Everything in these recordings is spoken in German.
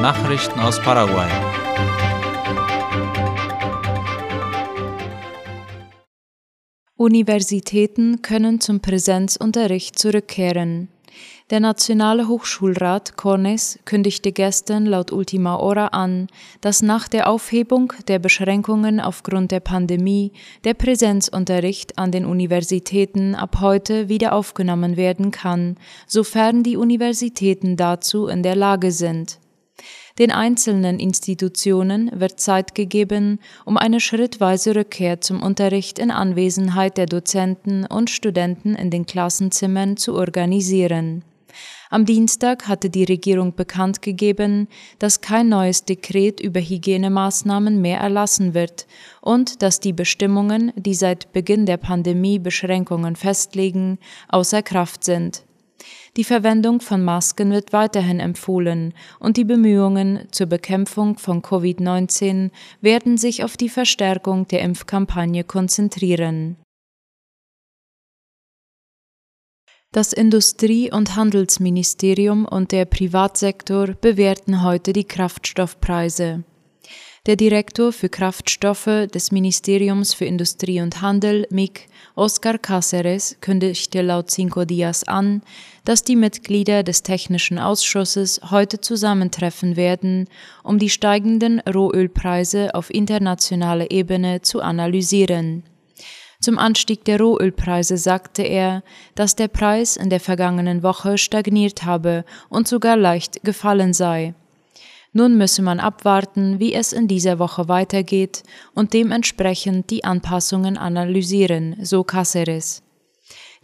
Nachrichten aus Paraguay. Universitäten können zum Präsenzunterricht zurückkehren. Der Nationale Hochschulrat CONES kündigte gestern laut Ultima Hora an, dass nach der Aufhebung der Beschränkungen aufgrund der Pandemie der Präsenzunterricht an den Universitäten ab heute wieder aufgenommen werden kann, sofern die Universitäten dazu in der Lage sind. Den einzelnen Institutionen wird Zeit gegeben, um eine schrittweise Rückkehr zum Unterricht in Anwesenheit der Dozenten und Studenten in den Klassenzimmern zu organisieren. Am Dienstag hatte die Regierung bekannt gegeben, dass kein neues Dekret über Hygienemaßnahmen mehr erlassen wird und dass die Bestimmungen, die seit Beginn der Pandemie Beschränkungen festlegen, außer Kraft sind. Die Verwendung von Masken wird weiterhin empfohlen und die Bemühungen zur Bekämpfung von Covid-19 werden sich auf die Verstärkung der Impfkampagne konzentrieren. Das Industrie- und Handelsministerium und der Privatsektor bewerten heute die Kraftstoffpreise. Der Direktor für Kraftstoffe des Ministeriums für Industrie und Handel, MIG, Oscar Cáceres, kündigte laut Cinco Dias an, dass die Mitglieder des Technischen Ausschusses heute zusammentreffen werden, um die steigenden Rohölpreise auf internationaler Ebene zu analysieren. Zum Anstieg der Rohölpreise sagte er, dass der Preis in der vergangenen Woche stagniert habe und sogar leicht gefallen sei. Nun müsse man abwarten, wie es in dieser Woche weitergeht und dementsprechend die Anpassungen analysieren, so Cáceres.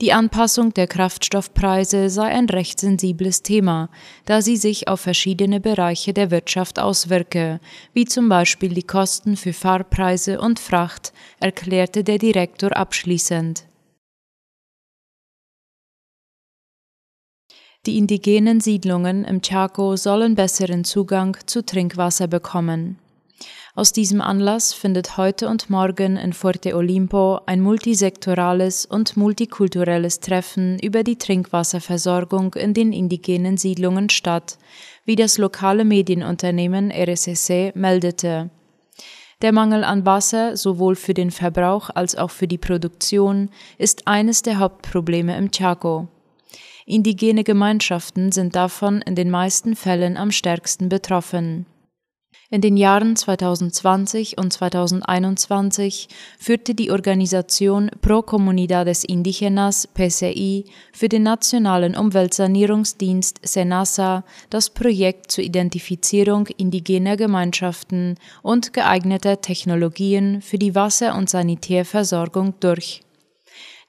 Die Anpassung der Kraftstoffpreise sei ein recht sensibles Thema, da sie sich auf verschiedene Bereiche der Wirtschaft auswirke, wie zum Beispiel die Kosten für Fahrpreise und Fracht, erklärte der Direktor abschließend. Die indigenen Siedlungen im Chaco sollen besseren Zugang zu Trinkwasser bekommen. Aus diesem Anlass findet heute und morgen in Fuerte Olimpo ein multisektorales und multikulturelles Treffen über die Trinkwasserversorgung in den indigenen Siedlungen statt, wie das lokale Medienunternehmen RSSC meldete. Der Mangel an Wasser sowohl für den Verbrauch als auch für die Produktion ist eines der Hauptprobleme im Chaco. Indigene Gemeinschaften sind davon in den meisten Fällen am stärksten betroffen. In den Jahren 2020 und 2021 führte die Organisation Pro Comunidades Indígenas PCI für den Nationalen Umweltsanierungsdienst SENASA das Projekt zur Identifizierung indigener Gemeinschaften und geeigneter Technologien für die Wasser- und Sanitärversorgung durch.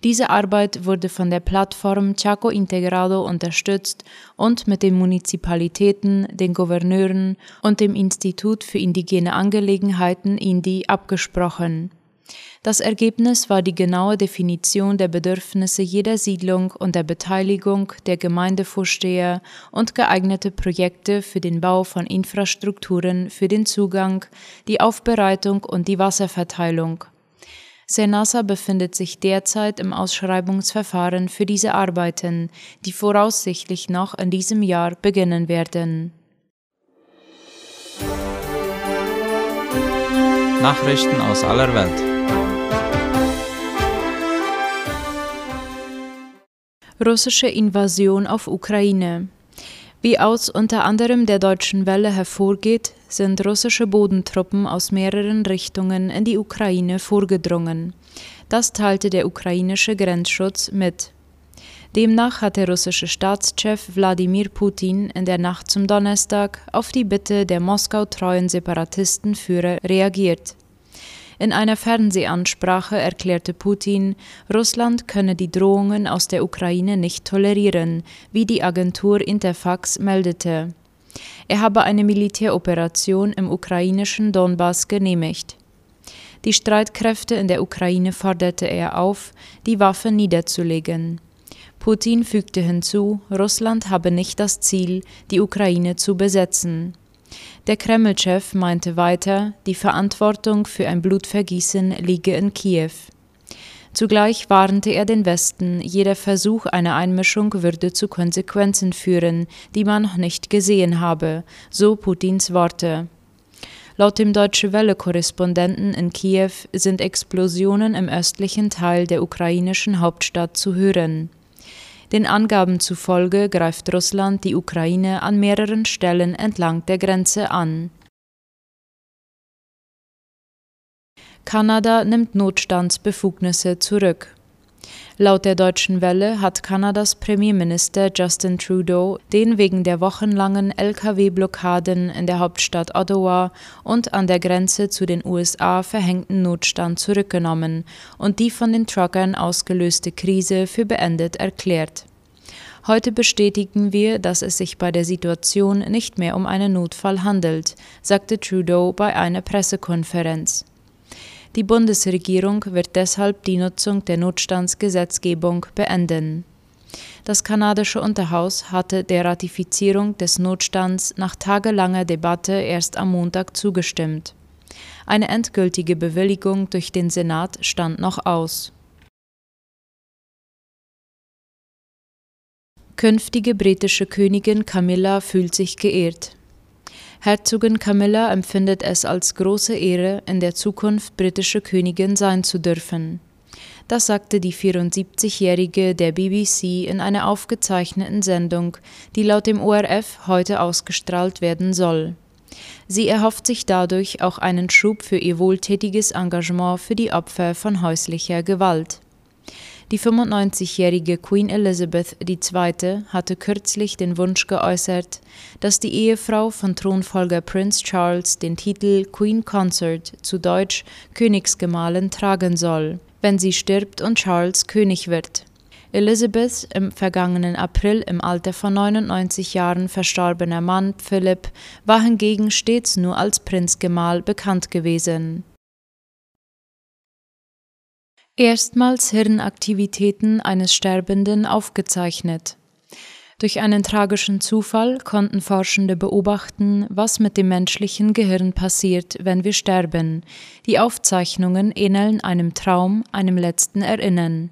Diese Arbeit wurde von der Plattform Chaco Integrado unterstützt und mit den Munizipalitäten, den Gouverneuren und dem Institut für indigene Angelegenheiten INDI abgesprochen. Das Ergebnis war die genaue Definition der Bedürfnisse jeder Siedlung und der Beteiligung der Gemeindevorsteher und geeignete Projekte für den Bau von Infrastrukturen für den Zugang, die Aufbereitung und die Wasserverteilung. Senasa befindet sich derzeit im Ausschreibungsverfahren für diese Arbeiten, die voraussichtlich noch in diesem Jahr beginnen werden. Nachrichten aus aller Welt. Russische Invasion auf Ukraine. Wie aus unter anderem der deutschen Welle hervorgeht, sind russische Bodentruppen aus mehreren Richtungen in die Ukraine vorgedrungen. Das teilte der ukrainische Grenzschutz mit. Demnach hat der russische Staatschef Wladimir Putin in der Nacht zum Donnerstag auf die Bitte der Moskau treuen Separatistenführer reagiert. In einer Fernsehansprache erklärte Putin, Russland könne die Drohungen aus der Ukraine nicht tolerieren, wie die Agentur Interfax meldete. Er habe eine Militäroperation im ukrainischen Donbass genehmigt. Die Streitkräfte in der Ukraine forderte er auf, die Waffen niederzulegen. Putin fügte hinzu, Russland habe nicht das Ziel, die Ukraine zu besetzen. Der Kreml-Chef meinte weiter, die Verantwortung für ein Blutvergießen liege in Kiew. Zugleich warnte er den Westen, jeder Versuch einer Einmischung würde zu Konsequenzen führen, die man noch nicht gesehen habe, so Putins Worte. Laut dem Deutsche Welle-Korrespondenten in Kiew sind Explosionen im östlichen Teil der ukrainischen Hauptstadt zu hören. Den Angaben zufolge greift Russland die Ukraine an mehreren Stellen entlang der Grenze an. Kanada nimmt Notstandsbefugnisse zurück. Laut der Deutschen Welle hat Kanadas Premierminister Justin Trudeau den wegen der wochenlangen Lkw-Blockaden in der Hauptstadt Ottawa und an der Grenze zu den USA verhängten Notstand zurückgenommen und die von den Truckern ausgelöste Krise für beendet erklärt. Heute bestätigen wir, dass es sich bei der Situation nicht mehr um einen Notfall handelt, sagte Trudeau bei einer Pressekonferenz. Die Bundesregierung wird deshalb die Nutzung der Notstandsgesetzgebung beenden. Das kanadische Unterhaus hatte der Ratifizierung des Notstands nach tagelanger Debatte erst am Montag zugestimmt. Eine endgültige Bewilligung durch den Senat stand noch aus. Künftige britische Königin Camilla fühlt sich geehrt. Herzogin Camilla empfindet es als große Ehre, in der Zukunft britische Königin sein zu dürfen. Das sagte die 74-Jährige der BBC in einer aufgezeichneten Sendung, die laut dem ORF heute ausgestrahlt werden soll. Sie erhofft sich dadurch auch einen Schub für ihr wohltätiges Engagement für die Opfer von häuslicher Gewalt. Die 95-jährige Queen Elizabeth II. hatte kürzlich den Wunsch geäußert, dass die Ehefrau von Thronfolger Prince Charles den Titel Queen Consort zu Deutsch Königsgemahlin tragen soll, wenn sie stirbt und Charles König wird. Elizabeths im vergangenen April im Alter von 99 Jahren verstorbener Mann Philipp war hingegen stets nur als Prinzgemahl bekannt gewesen erstmals Hirnaktivitäten eines Sterbenden aufgezeichnet. Durch einen tragischen Zufall konnten Forschende beobachten, was mit dem menschlichen Gehirn passiert, wenn wir sterben. Die Aufzeichnungen ähneln einem Traum, einem letzten Erinnern.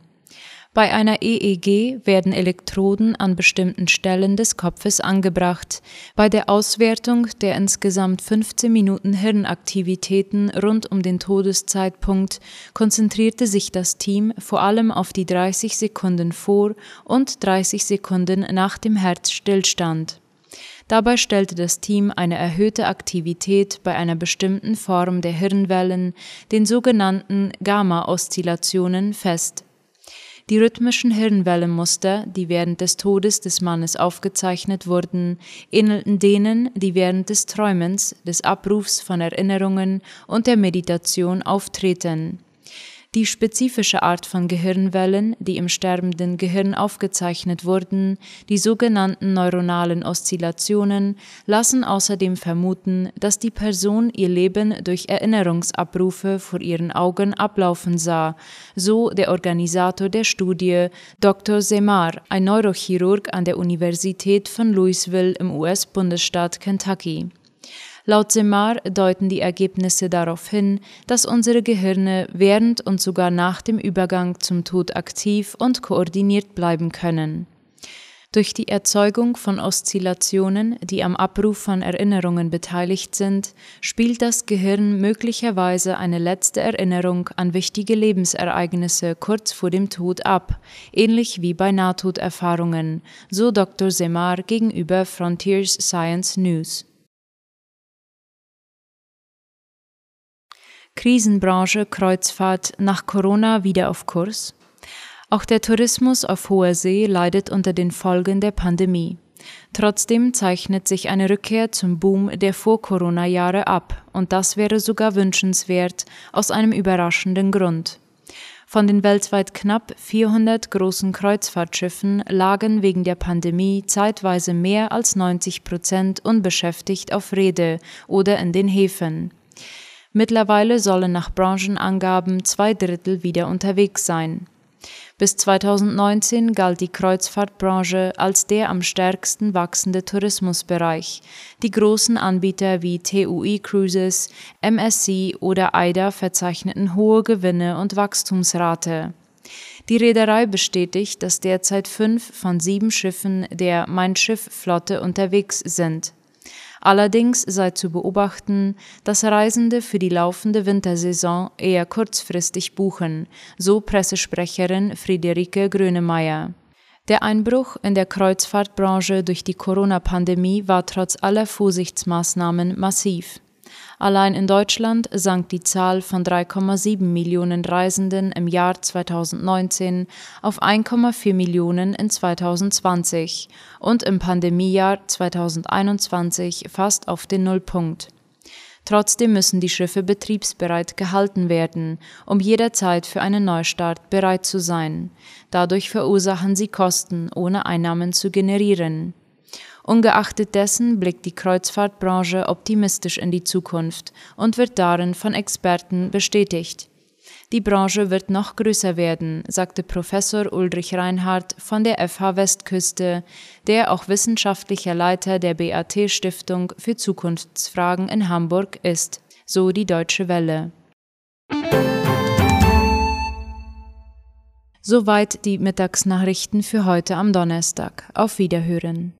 Bei einer EEG werden Elektroden an bestimmten Stellen des Kopfes angebracht. Bei der Auswertung der insgesamt 15 Minuten Hirnaktivitäten rund um den Todeszeitpunkt konzentrierte sich das Team vor allem auf die 30 Sekunden vor und 30 Sekunden nach dem Herzstillstand. Dabei stellte das Team eine erhöhte Aktivität bei einer bestimmten Form der Hirnwellen, den sogenannten Gamma-Oszillationen, fest. Die rhythmischen Hirnwellenmuster, die während des Todes des Mannes aufgezeichnet wurden, ähnelten denen, die während des Träumens, des Abrufs von Erinnerungen und der Meditation auftreten die spezifische Art von Gehirnwellen, die im sterbenden Gehirn aufgezeichnet wurden, die sogenannten neuronalen Oszillationen, lassen außerdem vermuten, dass die Person ihr Leben durch Erinnerungsabrufe vor ihren Augen ablaufen sah, so der Organisator der Studie, Dr. Semar, ein Neurochirurg an der Universität von Louisville im US-Bundesstaat Kentucky. Laut Semar deuten die Ergebnisse darauf hin, dass unsere Gehirne während und sogar nach dem Übergang zum Tod aktiv und koordiniert bleiben können. Durch die Erzeugung von Oszillationen, die am Abruf von Erinnerungen beteiligt sind, spielt das Gehirn möglicherweise eine letzte Erinnerung an wichtige Lebensereignisse kurz vor dem Tod ab, ähnlich wie bei Nahtoderfahrungen, so Dr. Semar gegenüber Frontiers Science News. Krisenbranche Kreuzfahrt nach Corona wieder auf Kurs? Auch der Tourismus auf hoher See leidet unter den Folgen der Pandemie. Trotzdem zeichnet sich eine Rückkehr zum Boom der Vor-Corona-Jahre ab, und das wäre sogar wünschenswert, aus einem überraschenden Grund. Von den weltweit knapp 400 großen Kreuzfahrtschiffen lagen wegen der Pandemie zeitweise mehr als 90 Prozent unbeschäftigt auf Rede oder in den Häfen. Mittlerweile sollen nach Branchenangaben zwei Drittel wieder unterwegs sein. Bis 2019 galt die Kreuzfahrtbranche als der am stärksten wachsende Tourismusbereich. Die großen Anbieter wie TUI Cruises, MSC oder AIDA verzeichneten hohe Gewinne und Wachstumsrate. Die Reederei bestätigt, dass derzeit fünf von sieben Schiffen der Mein Schiff-Flotte unterwegs sind. Allerdings sei zu beobachten, dass Reisende für die laufende Wintersaison eher kurzfristig buchen, so Pressesprecherin Friederike Grönemeyer. Der Einbruch in der Kreuzfahrtbranche durch die Corona-Pandemie war trotz aller Vorsichtsmaßnahmen massiv. Allein in Deutschland sank die Zahl von 3,7 Millionen Reisenden im Jahr 2019 auf 1,4 Millionen in 2020 und im Pandemiejahr 2021 fast auf den Nullpunkt. Trotzdem müssen die Schiffe betriebsbereit gehalten werden, um jederzeit für einen Neustart bereit zu sein. Dadurch verursachen sie Kosten, ohne Einnahmen zu generieren. Ungeachtet dessen blickt die Kreuzfahrtbranche optimistisch in die Zukunft und wird darin von Experten bestätigt. Die Branche wird noch größer werden, sagte Professor Ulrich Reinhardt von der FH Westküste, der auch wissenschaftlicher Leiter der BAT Stiftung für Zukunftsfragen in Hamburg ist, so die Deutsche Welle. Soweit die Mittagsnachrichten für heute am Donnerstag. Auf Wiederhören.